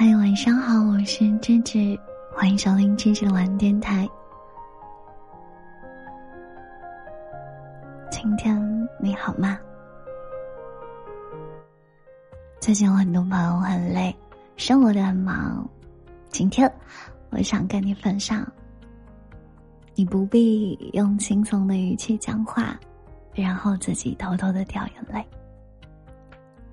嗨，晚上好，我是芝芝，欢迎收听芝芝玩电台。今天你好吗？最近有很多朋友很累，生活的很忙。今天我想跟你分享，你不必用轻松的语气讲话，然后自己偷偷的掉眼泪。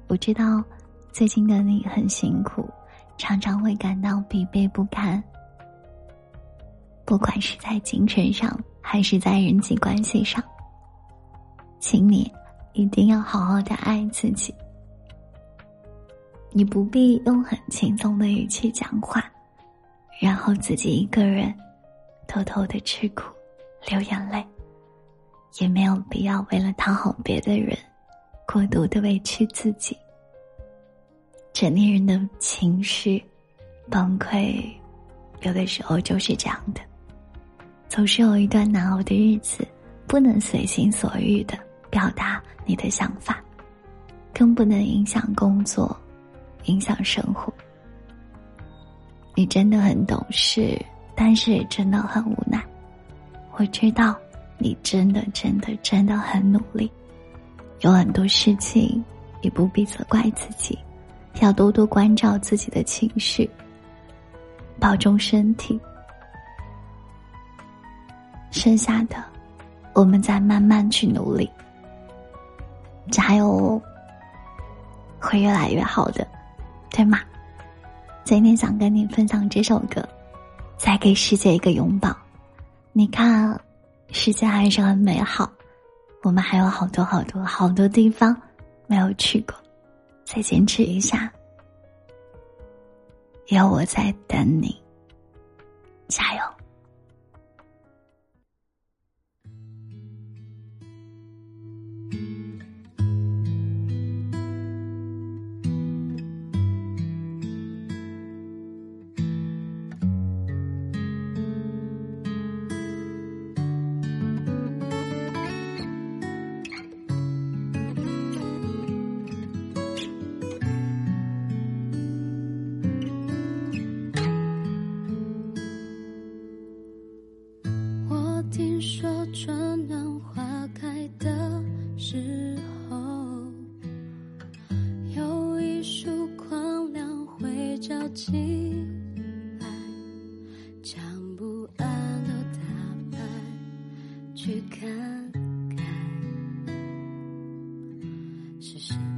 我知道最近的你很辛苦。常常会感到疲惫不堪，不管是在精神上还是在人际关系上，请你一定要好好的爱自己。你不必用很轻松的语气讲话，然后自己一个人偷偷的吃苦、流眼泪，也没有必要为了讨好别的人，过度的委屈自己。成年人的情绪崩溃，有的时候就是这样的。总是有一段难熬的日子，不能随心所欲的表达你的想法，更不能影响工作，影响生活。你真的很懂事，但是也真的很无奈。我知道你真的真的真的很努力，有很多事情你不必责怪自己。要多多关照自己的情绪，保重身体。剩下的，我们再慢慢去努力。加油，会越来越好的，对吗？今天想跟你分享这首歌，《再给世界一个拥抱》。你看，世界还是很美好，我们还有好多好多好多地方没有去过。再坚持一下，有我在等你，春暖花开的时候有一束光亮会照进来将不安都打败去看看是谁。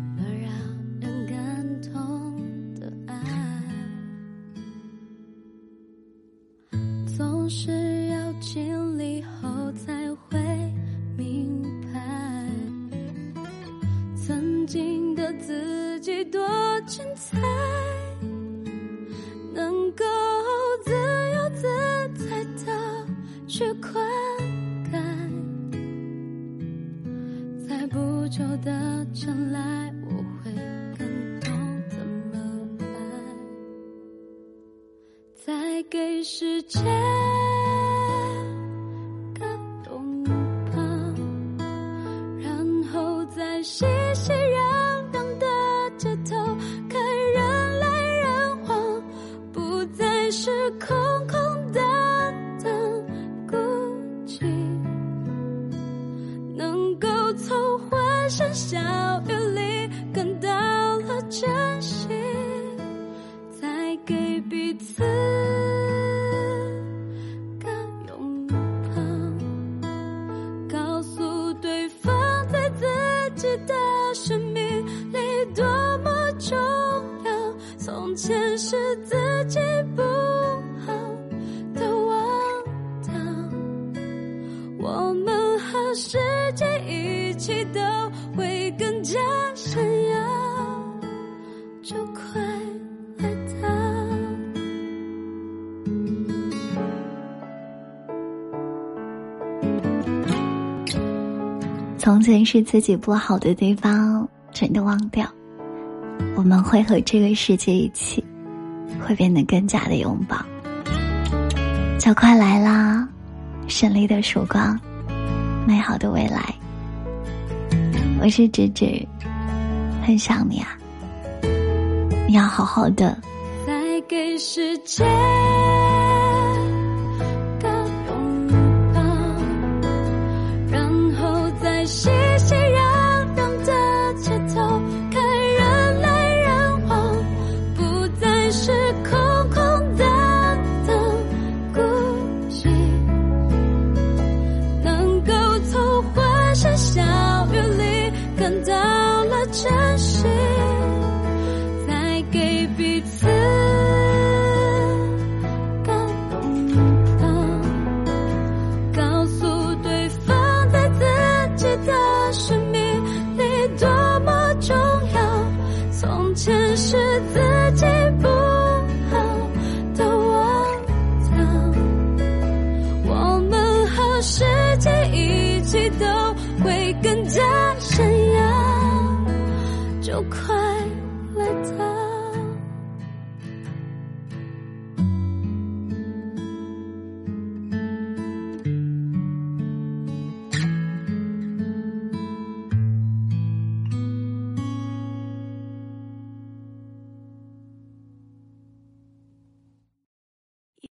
曾经的自己多精彩，能够自由自在的去快。久的将来，我会更懂怎么爱，再给教育里感到了珍惜才给彼此个拥抱告诉对方在自己的生命里多么重要从前是自己不好的忘掉我们和世界一起的从前是自己不好的地方，全都忘掉。我们会和这个世界一起，会变得更加的拥抱。就快来啦，胜利的曙光，美好的未来。我是芝芝，很想你啊，你要好好的，再给世界熙熙攘攘的街头，看人来人往，不再是空空的等孤寂，能够从欢声笑语里感到了真实。前是自己不好都忘掉我们和世界一起都会更加闪耀就快